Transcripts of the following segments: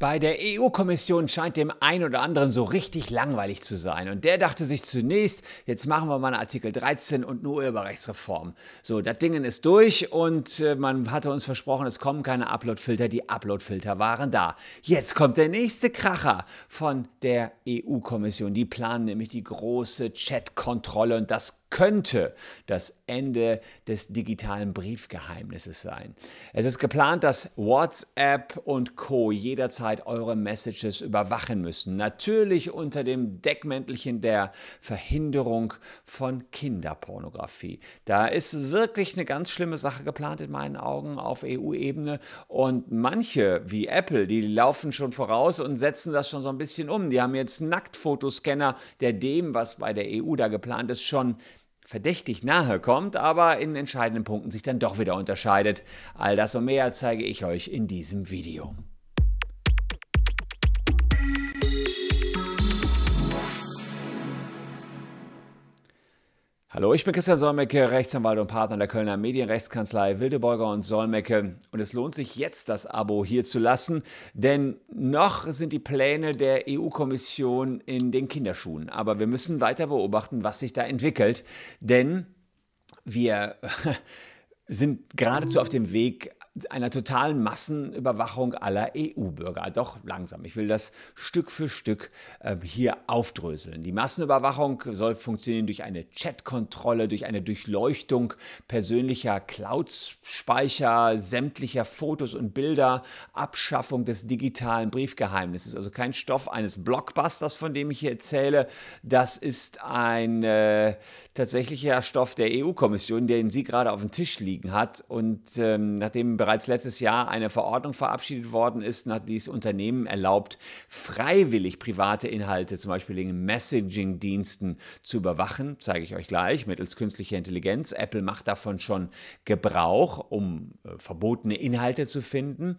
Bei der EU-Kommission scheint dem einen oder anderen so richtig langweilig zu sein. Und der dachte sich zunächst, jetzt machen wir mal eine Artikel 13 und eine Urheberrechtsreform. So, das Ding ist durch und äh, man hatte uns versprochen, es kommen keine Uploadfilter. Die Uploadfilter waren da. Jetzt kommt der nächste Kracher von der EU-Kommission. Die planen nämlich die große Chat-Kontrolle und das könnte das Ende des digitalen Briefgeheimnisses sein. Es ist geplant, dass WhatsApp und Co jederzeit eure Messages überwachen müssen. Natürlich unter dem Deckmäntelchen der Verhinderung von Kinderpornografie. Da ist wirklich eine ganz schlimme Sache geplant in meinen Augen auf EU-Ebene und manche wie Apple, die laufen schon voraus und setzen das schon so ein bisschen um. Die haben jetzt Nacktfotoscanner, der dem, was bei der EU da geplant ist, schon verdächtig nahe kommt, aber in entscheidenden Punkten sich dann doch wieder unterscheidet. All das und mehr zeige ich euch in diesem Video. Hallo, ich bin Christian Solmecke, Rechtsanwalt und Partner der Kölner Medienrechtskanzlei Wildeborger und Solmecke. Und es lohnt sich jetzt, das Abo hier zu lassen, denn noch sind die Pläne der EU-Kommission in den Kinderschuhen. Aber wir müssen weiter beobachten, was sich da entwickelt, denn wir sind geradezu auf dem Weg, einer totalen Massenüberwachung aller EU-Bürger. Doch langsam. Ich will das Stück für Stück äh, hier aufdröseln. Die Massenüberwachung soll funktionieren durch eine Chatkontrolle, durch eine Durchleuchtung persönlicher Cloud-Speicher, sämtlicher Fotos und Bilder, Abschaffung des digitalen Briefgeheimnisses. Also kein Stoff eines Blockbusters, von dem ich hier erzähle. Das ist ein äh, tatsächlicher Stoff der EU-Kommission, den sie gerade auf dem Tisch liegen hat. Und ähm, nachdem bereits letztes Jahr eine Verordnung verabschiedet worden ist, nach dies Unternehmen erlaubt, freiwillig private Inhalte, zum Beispiel in Messaging-Diensten, zu überwachen. Zeige ich euch gleich mittels künstlicher Intelligenz. Apple macht davon schon Gebrauch, um äh, verbotene Inhalte zu finden.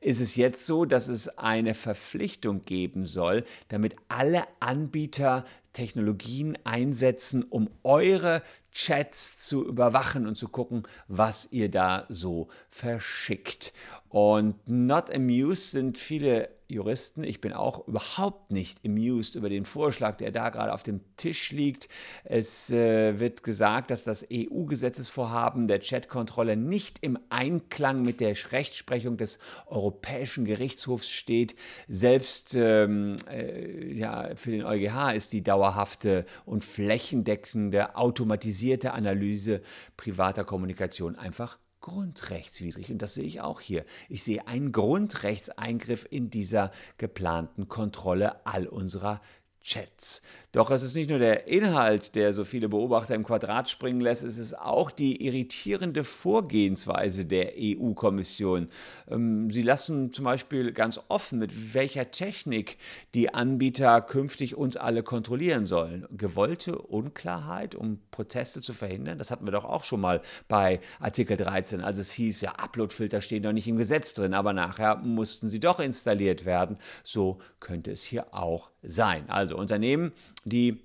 Ist es jetzt so, dass es eine Verpflichtung geben soll, damit alle Anbieter Technologien einsetzen, um eure Chats zu überwachen und zu gucken, was ihr da so verschickt. Und not amused sind viele Juristen. Ich bin auch überhaupt nicht amused über den Vorschlag, der da gerade auf dem Tisch liegt. Es äh, wird gesagt, dass das EU-Gesetzesvorhaben der Chatkontrolle nicht im Einklang mit der Rechtsprechung des Europäischen Gerichtshofs steht. Selbst ähm, äh, ja, für den EuGH ist die dauerhafte und flächendeckende automatisierte Analyse privater Kommunikation einfach grundrechtswidrig. Und das sehe ich auch hier. Ich sehe einen Grundrechtseingriff in dieser geplanten Kontrolle all unserer Chats. Doch es ist nicht nur der Inhalt, der so viele Beobachter im Quadrat springen lässt, es ist auch die irritierende Vorgehensweise der EU-Kommission. Ähm, sie lassen zum Beispiel ganz offen, mit welcher Technik die Anbieter künftig uns alle kontrollieren sollen. Gewollte Unklarheit, um Proteste zu verhindern, das hatten wir doch auch schon mal bei Artikel 13, als es hieß, ja, Uploadfilter stehen doch nicht im Gesetz drin, aber nachher mussten sie doch installiert werden. So könnte es hier auch sein. Also Unternehmen, die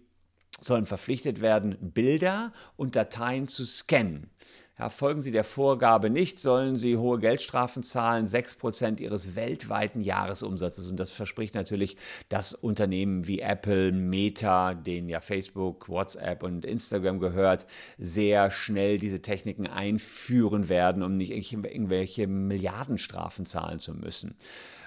sollen verpflichtet werden, Bilder und Dateien zu scannen. Ja, folgen sie der Vorgabe nicht, sollen sie hohe Geldstrafen zahlen, 6% ihres weltweiten Jahresumsatzes. Und das verspricht natürlich, dass Unternehmen wie Apple, Meta, denen ja Facebook, WhatsApp und Instagram gehört, sehr schnell diese Techniken einführen werden, um nicht irgendwelche Milliardenstrafen zahlen zu müssen.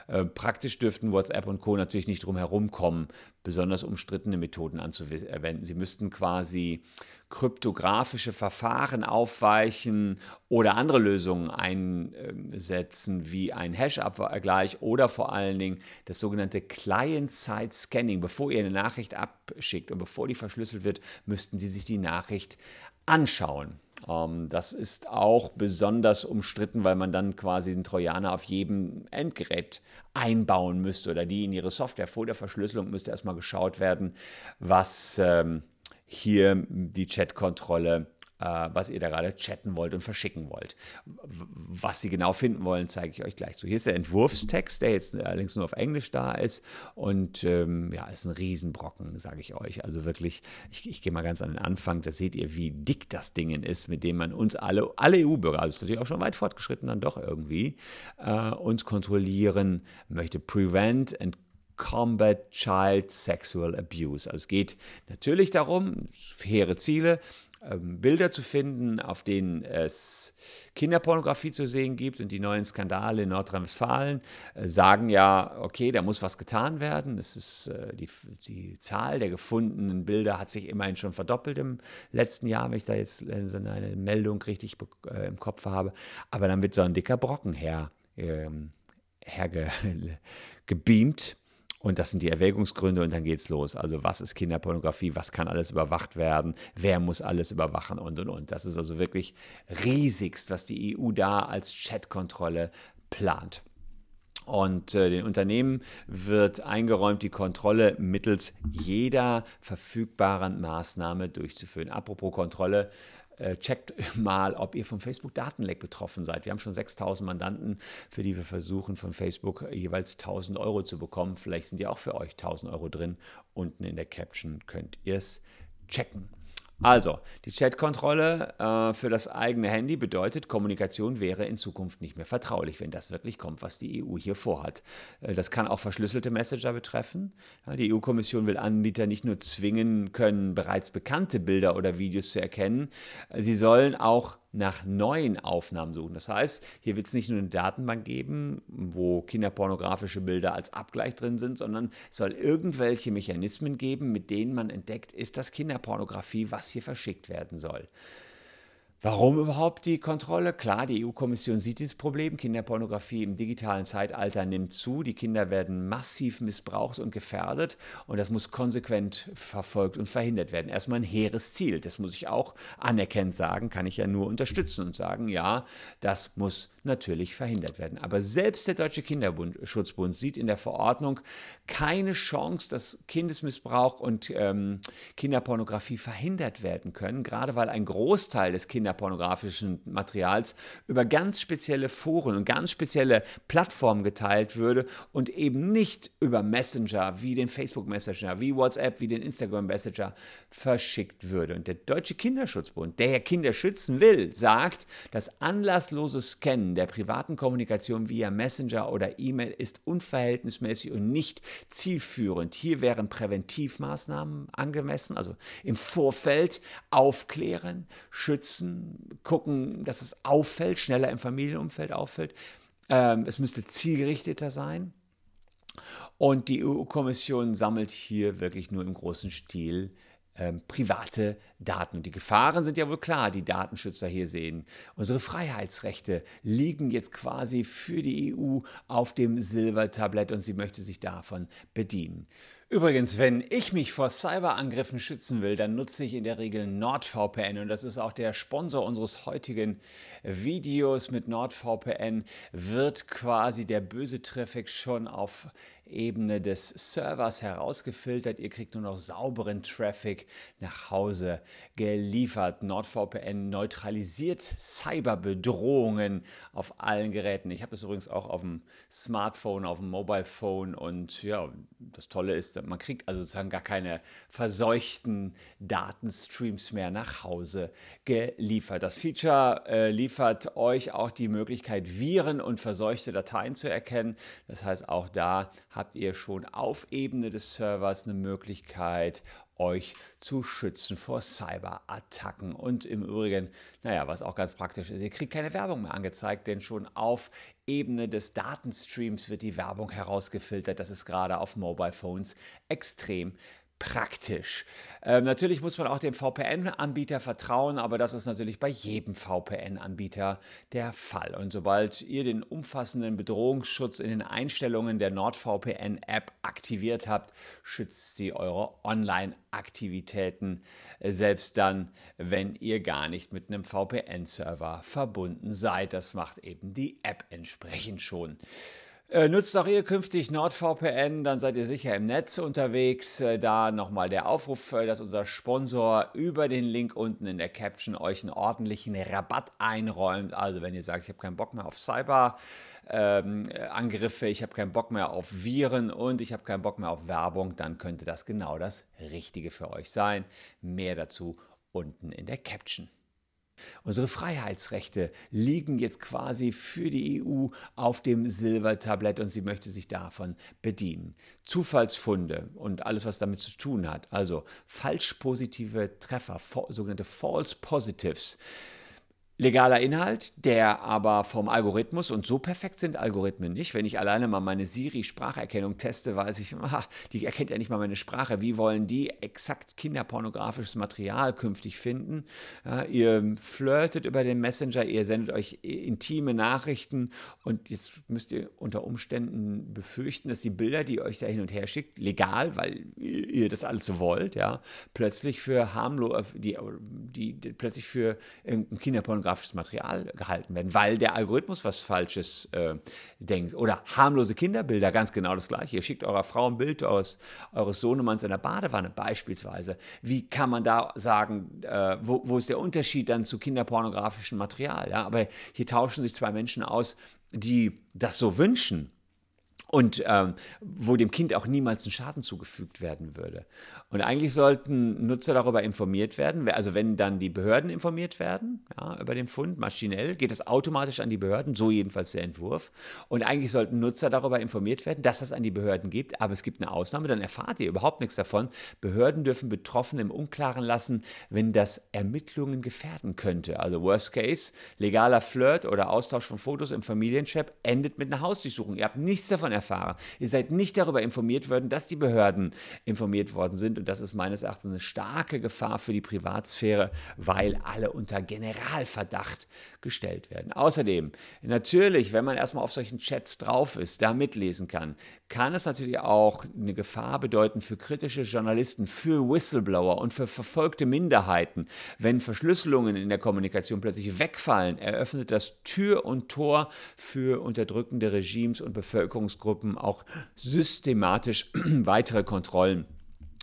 Äh, praktisch dürften WhatsApp und Co. natürlich nicht drum herum kommen, besonders umstrittene Methoden anzuwenden. Sie müssten quasi kryptografische Verfahren aufweichen oder andere Lösungen einsetzen, wie ein Hash-Abgleich oder vor allen Dingen das sogenannte Client-Side-Scanning. Bevor ihr eine Nachricht abschickt und bevor die verschlüsselt wird, müssten die sich die Nachricht anschauen. Ähm, das ist auch besonders umstritten, weil man dann quasi den Trojaner auf jedem Endgerät einbauen müsste oder die in ihre Software. Vor der Verschlüsselung müsste erstmal geschaut werden, was ähm, hier die Chatkontrolle was ihr da gerade chatten wollt und verschicken wollt. Was sie genau finden wollen, zeige ich euch gleich. So, hier ist der Entwurfstext, der jetzt allerdings nur auf Englisch da ist und ähm, ja, ist ein Riesenbrocken, sage ich euch. Also wirklich, ich, ich gehe mal ganz an den Anfang, da seht ihr, wie dick das Ding ist, mit dem man uns alle, alle EU-Bürger, also ist natürlich auch schon weit fortgeschritten dann doch irgendwie, äh, uns kontrollieren möchte. Prevent and Combat Child Sexual Abuse. Also es geht natürlich darum, hehre Ziele, ähm, Bilder zu finden, auf denen es Kinderpornografie zu sehen gibt und die neuen Skandale in Nordrhein-Westfalen äh, sagen ja, okay, da muss was getan werden. Es ist, äh, die, die Zahl der gefundenen Bilder hat sich immerhin schon verdoppelt im letzten Jahr, wenn ich da jetzt eine Meldung richtig äh, im Kopf habe. Aber dann wird so ein dicker Brocken her, ähm, hergebeamt. Und das sind die Erwägungsgründe und dann geht's los. Also was ist Kinderpornografie, was kann alles überwacht werden, wer muss alles überwachen und und und. Das ist also wirklich riesigst, was die EU da als Chatkontrolle plant. Und äh, den Unternehmen wird eingeräumt, die Kontrolle mittels jeder verfügbaren Maßnahme durchzuführen. Apropos Kontrolle, checkt mal, ob ihr vom Facebook-Datenleck betroffen seid. Wir haben schon 6000 Mandanten, für die wir versuchen, von Facebook jeweils 1000 Euro zu bekommen. Vielleicht sind ja auch für euch 1000 Euro drin. Unten in der Caption könnt ihr es checken. Also, die Chatkontrolle äh, für das eigene Handy bedeutet, Kommunikation wäre in Zukunft nicht mehr vertraulich, wenn das wirklich kommt, was die EU hier vorhat. Äh, das kann auch verschlüsselte Messenger betreffen. Ja, die EU-Kommission will Anbieter nicht nur zwingen können, bereits bekannte Bilder oder Videos zu erkennen, sie sollen auch nach neuen Aufnahmen suchen. Das heißt, hier wird es nicht nur eine Datenbank geben, wo kinderpornografische Bilder als Abgleich drin sind, sondern es soll irgendwelche Mechanismen geben, mit denen man entdeckt, ist das Kinderpornografie, was hier verschickt werden soll. Warum überhaupt die Kontrolle? Klar, die EU-Kommission sieht dieses Problem. Kinderpornografie im digitalen Zeitalter nimmt zu. Die Kinder werden massiv missbraucht und gefährdet. Und das muss konsequent verfolgt und verhindert werden. Erstmal ein hehres Ziel. Das muss ich auch anerkennend sagen. Kann ich ja nur unterstützen und sagen, ja, das muss natürlich verhindert werden. Aber selbst der Deutsche Kinderschutzbund sieht in der Verordnung keine Chance, dass Kindesmissbrauch und ähm, Kinderpornografie verhindert werden können. Gerade weil ein Großteil des Kinderpornografie kinderpornografischen Materials über ganz spezielle Foren und ganz spezielle Plattformen geteilt würde und eben nicht über Messenger wie den Facebook Messenger, wie WhatsApp, wie den Instagram Messenger verschickt würde. Und der Deutsche Kinderschutzbund, der ja Kinder schützen will, sagt, das anlasslose Scannen der privaten Kommunikation via Messenger oder E-Mail ist unverhältnismäßig und nicht zielführend. Hier wären Präventivmaßnahmen angemessen, also im Vorfeld aufklären, schützen, gucken, dass es auffällt, schneller im Familienumfeld auffällt. Ähm, es müsste zielgerichteter sein. Und die EU-Kommission sammelt hier wirklich nur im großen Stil ähm, private Daten. Und die Gefahren sind ja wohl klar, die Datenschützer hier sehen. Unsere Freiheitsrechte liegen jetzt quasi für die EU auf dem Silbertablett und sie möchte sich davon bedienen. Übrigens, wenn ich mich vor Cyberangriffen schützen will, dann nutze ich in der Regel NordVPN und das ist auch der Sponsor unseres heutigen Videos. Mit NordVPN wird quasi der böse Traffic schon auf Ebene des Servers herausgefiltert. Ihr kriegt nur noch sauberen Traffic nach Hause geliefert. NordVPN neutralisiert Cyberbedrohungen auf allen Geräten. Ich habe das übrigens auch auf dem Smartphone, auf dem Mobile Phone und ja, das Tolle ist, man kriegt also sozusagen gar keine verseuchten Datenstreams mehr nach Hause geliefert. Das Feature äh, liefert euch auch die Möglichkeit, Viren und verseuchte Dateien zu erkennen. Das heißt, auch da habt ihr schon auf Ebene des Servers eine Möglichkeit, euch zu schützen vor Cyberattacken. Und im Übrigen, naja, was auch ganz praktisch ist, ihr kriegt keine Werbung mehr angezeigt, denn schon auf Ebene des Datenstreams wird die Werbung herausgefiltert. Das ist gerade auf Mobile Phones extrem praktisch. Ähm, natürlich muss man auch dem VPN-Anbieter vertrauen, aber das ist natürlich bei jedem VPN-Anbieter der Fall. Und sobald ihr den umfassenden Bedrohungsschutz in den Einstellungen der NordVPN-App aktiviert habt, schützt sie eure Online-Aktivitäten, äh, selbst dann, wenn ihr gar nicht mit einem VPN-Server verbunden seid. Das macht eben die App entsprechend schon. Äh, nutzt auch ihr künftig NordVPN, dann seid ihr sicher im Netz unterwegs. Äh, da nochmal der Aufruf, äh, dass unser Sponsor über den Link unten in der Caption euch einen ordentlichen Rabatt einräumt. Also wenn ihr sagt, ich habe keinen Bock mehr auf Cyber-Angriffe, ähm, ich habe keinen Bock mehr auf Viren und ich habe keinen Bock mehr auf Werbung, dann könnte das genau das Richtige für euch sein. Mehr dazu unten in der Caption. Unsere Freiheitsrechte liegen jetzt quasi für die EU auf dem Silbertablett und sie möchte sich davon bedienen. Zufallsfunde und alles, was damit zu tun hat, also falsch positive Treffer, sogenannte False Positives, legaler Inhalt, der aber vom Algorithmus, und so perfekt sind Algorithmen nicht, wenn ich alleine mal meine Siri-Spracherkennung teste, weiß ich, ach, die erkennt ja nicht mal meine Sprache. Wie wollen die exakt kinderpornografisches Material künftig finden? Ja, ihr flirtet über den Messenger, ihr sendet euch intime Nachrichten und jetzt müsst ihr unter Umständen befürchten, dass die Bilder, die ihr euch da hin und her schickt, legal, weil ihr das alles so wollt, ja, plötzlich für harmlos, die, die, die plötzlich für irgendein Kinderpornografisches pornografisches Material gehalten werden, weil der Algorithmus was Falsches äh, denkt. Oder harmlose Kinderbilder, ganz genau das gleiche. Ihr schickt eurer Frau ein Bild aus, eures Sohnemanns in der Badewanne beispielsweise. Wie kann man da sagen, äh, wo, wo, ist der Unterschied dann zu kinderpornografischem Material? Ja? Aber hier tauschen sich zwei Menschen aus, die das so wünschen und ähm, wo dem Kind auch niemals ein Schaden zugefügt werden würde. Und eigentlich sollten Nutzer darüber informiert werden, also wenn dann die Behörden informiert werden ja, über den Fund, maschinell, geht das automatisch an die Behörden, so jedenfalls der Entwurf. Und eigentlich sollten Nutzer darüber informiert werden, dass das an die Behörden gibt, aber es gibt eine Ausnahme, dann erfahrt ihr überhaupt nichts davon. Behörden dürfen Betroffene im Unklaren lassen, wenn das Ermittlungen gefährden könnte. Also Worst Case, legaler Flirt oder Austausch von Fotos im Familienchat endet mit einer Hausdurchsuchung. Ihr habt nichts davon erfahren Fahrer. Ihr seid nicht darüber informiert worden, dass die Behörden informiert worden sind. Und das ist meines Erachtens eine starke Gefahr für die Privatsphäre, weil alle unter Generalverdacht gestellt werden. Außerdem, natürlich, wenn man erstmal auf solchen Chats drauf ist, da mitlesen kann, kann es natürlich auch eine Gefahr bedeuten für kritische Journalisten, für Whistleblower und für verfolgte Minderheiten. Wenn Verschlüsselungen in der Kommunikation plötzlich wegfallen, eröffnet das Tür und Tor für unterdrückende Regimes und Bevölkerungsgruppen Gruppen auch systematisch weitere Kontrollen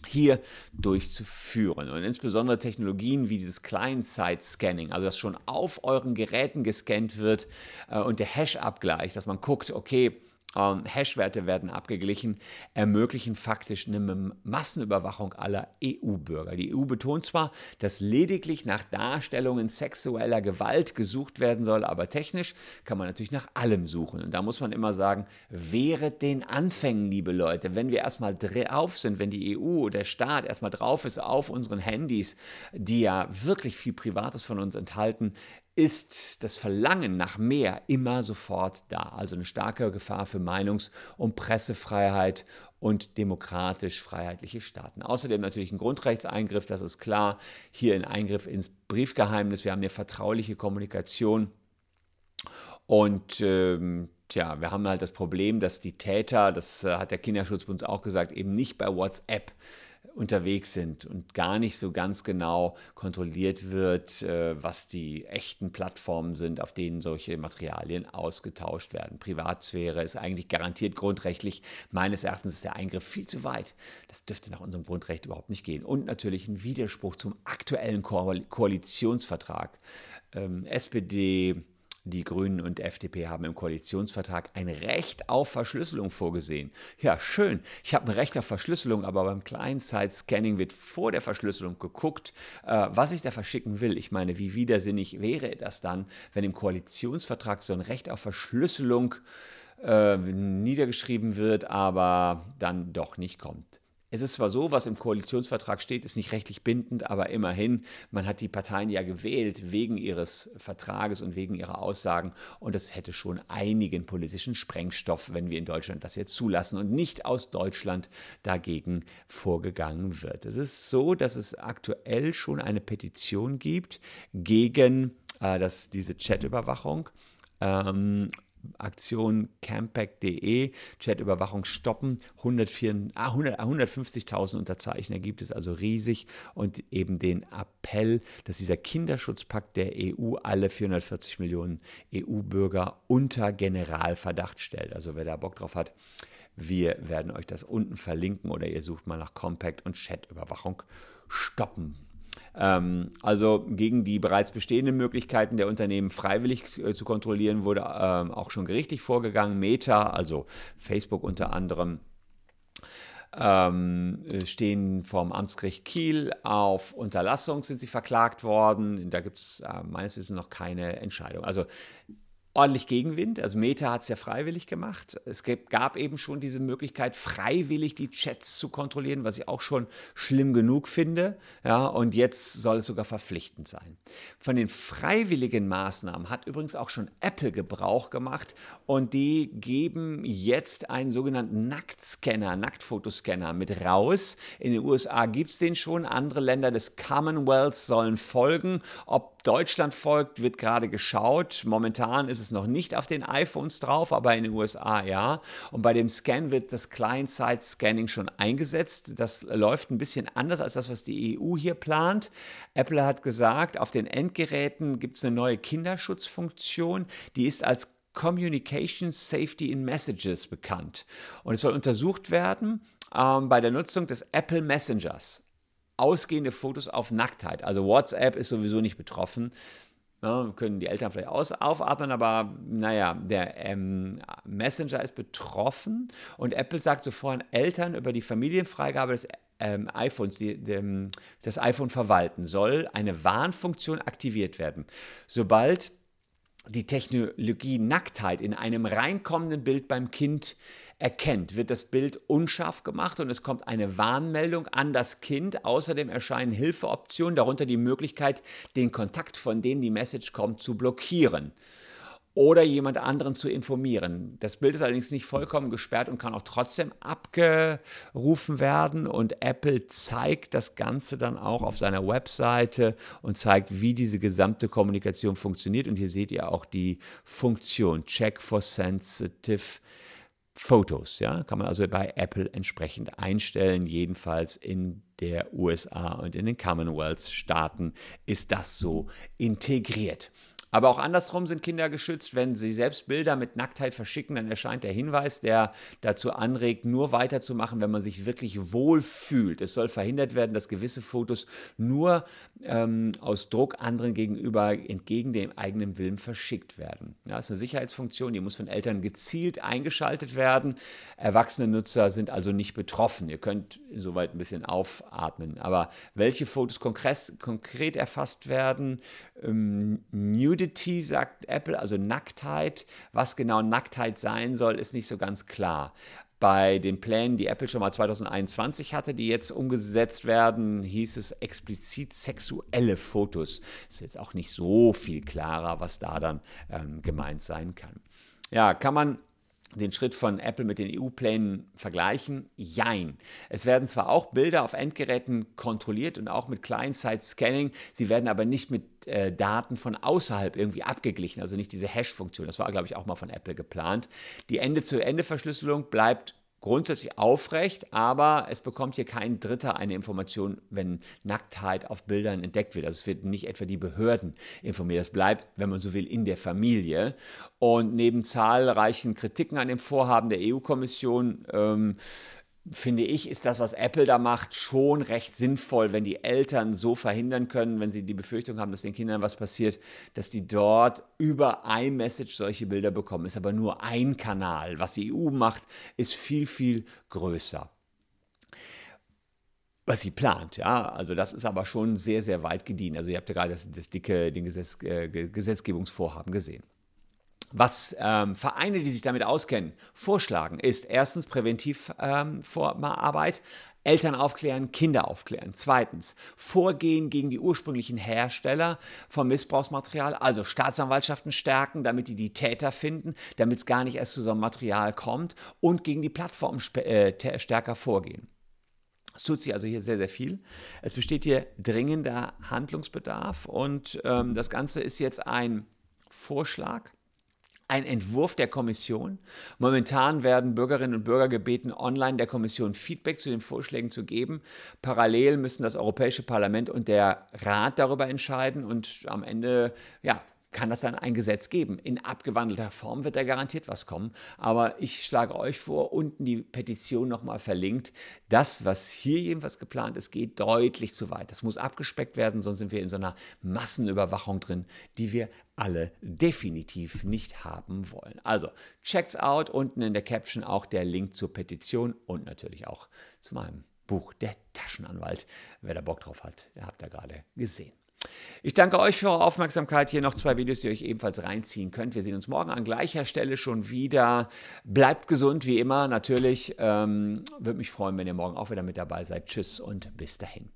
hier durchzuführen. Und insbesondere Technologien wie dieses Client-Side-Scanning, also dass schon auf euren Geräten gescannt wird äh, und der Hash-Abgleich, dass man guckt, okay, ähm, Hashwerte werden abgeglichen, ermöglichen faktisch eine Massenüberwachung aller EU-Bürger. Die EU betont zwar, dass lediglich nach Darstellungen sexueller Gewalt gesucht werden soll, aber technisch kann man natürlich nach allem suchen. Und da muss man immer sagen, wehret den Anfängen, liebe Leute. Wenn wir erstmal drauf sind, wenn die EU oder der Staat erstmal drauf ist auf unseren Handys, die ja wirklich viel Privates von uns enthalten, ist das Verlangen nach mehr immer sofort da. Also eine starke Gefahr für Meinungs- und Pressefreiheit und demokratisch-freiheitliche Staaten. Außerdem natürlich ein Grundrechtseingriff, das ist klar. Hier ein Eingriff ins Briefgeheimnis. Wir haben eine vertrauliche Kommunikation. Und ähm, tja, wir haben halt das Problem, dass die Täter, das äh, hat der Kinderschutzbund auch gesagt, eben nicht bei WhatsApp unterwegs sind und gar nicht so ganz genau kontrolliert wird, äh, was die echten Plattformen sind, auf denen solche Materialien ausgetauscht werden. Privatsphäre ist eigentlich garantiert grundrechtlich. Meines Erachtens ist der Eingriff viel zu weit. Das dürfte nach unserem Grundrecht überhaupt nicht gehen. Und natürlich ein Widerspruch zum aktuellen Koalitionsvertrag. Ähm, SPD, die Grünen und FDP haben im Koalitionsvertrag ein Recht auf Verschlüsselung vorgesehen. Ja, schön. Ich habe ein Recht auf Verschlüsselung, aber beim Client-Side-Scanning wird vor der Verschlüsselung geguckt, äh, was ich da verschicken will. Ich meine, wie widersinnig wäre das dann, wenn im Koalitionsvertrag so ein Recht auf Verschlüsselung äh, niedergeschrieben wird, aber dann doch nicht kommt. Es ist zwar so, was im Koalitionsvertrag steht, ist nicht rechtlich bindend, aber immerhin, man hat die Parteien ja gewählt wegen ihres Vertrages und wegen ihrer Aussagen und es hätte schon einigen politischen Sprengstoff, wenn wir in Deutschland das jetzt zulassen und nicht aus Deutschland dagegen vorgegangen wird. Es ist so, dass es aktuell schon eine Petition gibt gegen äh, das, diese Chatüberwachung. Ähm, Aktion campact.de, Chatüberwachung stoppen. 150.000 ah, Unterzeichner gibt es also riesig und eben den Appell, dass dieser Kinderschutzpakt der EU alle 440 Millionen EU-Bürger unter Generalverdacht stellt. Also wer da Bock drauf hat, wir werden euch das unten verlinken oder ihr sucht mal nach Compact und Chatüberwachung stoppen. Ähm, also gegen die bereits bestehenden Möglichkeiten der Unternehmen freiwillig äh, zu kontrollieren, wurde ähm, auch schon gerichtlich vorgegangen. Meta, also Facebook unter anderem, ähm, stehen vom Amtsgericht Kiel auf Unterlassung, sind sie verklagt worden. Da gibt es äh, meines Wissens noch keine Entscheidung. Also ordentlich Gegenwind. Also Meta hat es ja freiwillig gemacht. Es gab eben schon diese Möglichkeit, freiwillig die Chats zu kontrollieren, was ich auch schon schlimm genug finde. Ja, und jetzt soll es sogar verpflichtend sein. Von den freiwilligen Maßnahmen hat übrigens auch schon Apple Gebrauch gemacht und die geben jetzt einen sogenannten Nacktscanner, Nacktfotoscanner mit raus. In den USA gibt es den schon. Andere Länder des Commonwealths sollen folgen. Ob Deutschland folgt, wird gerade geschaut. Momentan ist es noch nicht auf den iPhones drauf, aber in den USA ja. Und bei dem Scan wird das Client-Side-Scanning schon eingesetzt. Das läuft ein bisschen anders als das, was die EU hier plant. Apple hat gesagt, auf den Endgeräten gibt es eine neue Kinderschutzfunktion. Die ist als Communication Safety in Messages bekannt. Und es soll untersucht werden ähm, bei der Nutzung des Apple Messengers ausgehende Fotos auf Nacktheit. Also WhatsApp ist sowieso nicht betroffen. Ja, können die Eltern vielleicht aus, aufatmen, aber naja, der ähm, Messenger ist betroffen und Apple sagt sofort Eltern über die Familienfreigabe des ähm, iPhones, die, dem, das iPhone verwalten, soll eine Warnfunktion aktiviert werden. Sobald die Technologie Nacktheit in einem reinkommenden Bild beim Kind erkennt, wird das Bild unscharf gemacht und es kommt eine Warnmeldung an das Kind. Außerdem erscheinen Hilfeoptionen, darunter die Möglichkeit, den Kontakt, von dem die Message kommt, zu blockieren oder jemand anderen zu informieren. Das Bild ist allerdings nicht vollkommen gesperrt und kann auch trotzdem abgerufen werden. Und Apple zeigt das Ganze dann auch auf seiner Webseite und zeigt, wie diese gesamte Kommunikation funktioniert. Und hier seht ihr auch die Funktion Check for Sensitive Fotos. Ja? Kann man also bei Apple entsprechend einstellen. Jedenfalls in der USA und in den Commonwealth-Staaten ist das so integriert. Aber auch andersrum sind Kinder geschützt. Wenn sie selbst Bilder mit Nacktheit verschicken, dann erscheint der Hinweis, der dazu anregt, nur weiterzumachen, wenn man sich wirklich wohl fühlt. Es soll verhindert werden, dass gewisse Fotos nur ähm, aus Druck anderen gegenüber entgegen dem eigenen Willen verschickt werden. Ja, das ist eine Sicherheitsfunktion, die muss von Eltern gezielt eingeschaltet werden. Erwachsene Nutzer sind also nicht betroffen. Ihr könnt insoweit ein bisschen aufatmen. Aber welche Fotos konkret, erfasst werden, ähm, Nudity sagt Apple, also Nacktheit. Was genau Nacktheit sein soll, ist nicht so ganz klar. Bei den Plänen, die Apple schon mal 2021 hatte, die jetzt umgesetzt werden, hieß es explizit sexuelle Fotos. Ist jetzt auch nicht so viel klarer, was da dann ähm, gemeint sein kann. Ja, kann man den Schritt von Apple mit den EU-Plänen vergleichen? Jein. Es werden zwar auch Bilder auf Endgeräten kontrolliert und auch mit Client-Side-Scanning, sie werden aber nicht mit äh, Daten von außerhalb irgendwie abgeglichen, also nicht diese Hash-Funktion. Das war, glaube ich, auch mal von Apple geplant. Die Ende-zu-Ende-Verschlüsselung bleibt grundsätzlich aufrecht, aber es bekommt hier kein Dritter eine Information, wenn Nacktheit auf Bildern entdeckt wird. Also es wird nicht etwa die Behörden informiert. Das bleibt, wenn man so will, in der Familie. Und neben zahlreichen Kritiken an dem Vorhaben der EU-Kommission ähm, finde ich, ist das, was Apple da macht, schon recht sinnvoll, wenn die Eltern so verhindern können, wenn sie die Befürchtung haben, dass den Kindern was passiert, dass die dort über iMessage solche Bilder bekommen. Ist aber nur ein Kanal. Was die EU macht, ist viel, viel größer was sie plant. Ja, also das ist aber schon sehr, sehr weit gediehen. Also ihr habt ja gerade das, das dicke den Gesetz, äh, Gesetzgebungsvorhaben gesehen. Was ähm, Vereine, die sich damit auskennen, vorschlagen, ist erstens Präventivarbeit, ähm, Eltern aufklären, Kinder aufklären. Zweitens, Vorgehen gegen die ursprünglichen Hersteller von Missbrauchsmaterial, also Staatsanwaltschaften stärken, damit die die Täter finden, damit es gar nicht erst zu so einem Material kommt und gegen die Plattformen äh, stärker vorgehen. Es tut sich also hier sehr, sehr viel. Es besteht hier dringender Handlungsbedarf und ähm, das Ganze ist jetzt ein Vorschlag ein Entwurf der Kommission. Momentan werden Bürgerinnen und Bürger gebeten, online der Kommission Feedback zu den Vorschlägen zu geben. Parallel müssen das Europäische Parlament und der Rat darüber entscheiden und am Ende ja, kann das dann ein Gesetz geben. In abgewandelter Form wird da garantiert was kommen. Aber ich schlage euch vor, unten die Petition nochmal verlinkt. Das, was hier jedenfalls geplant ist, geht deutlich zu weit. Das muss abgespeckt werden, sonst sind wir in so einer Massenüberwachung drin, die wir alle definitiv nicht haben wollen. Also, checkt's out. Unten in der Caption auch der Link zur Petition und natürlich auch zu meinem Buch Der Taschenanwalt. Wer da Bock drauf hat, ihr habt da gerade gesehen. Ich danke euch für eure Aufmerksamkeit. Hier noch zwei Videos, die ihr euch ebenfalls reinziehen könnt. Wir sehen uns morgen an gleicher Stelle schon wieder. Bleibt gesund, wie immer, natürlich. Ähm, Würde mich freuen, wenn ihr morgen auch wieder mit dabei seid. Tschüss und bis dahin.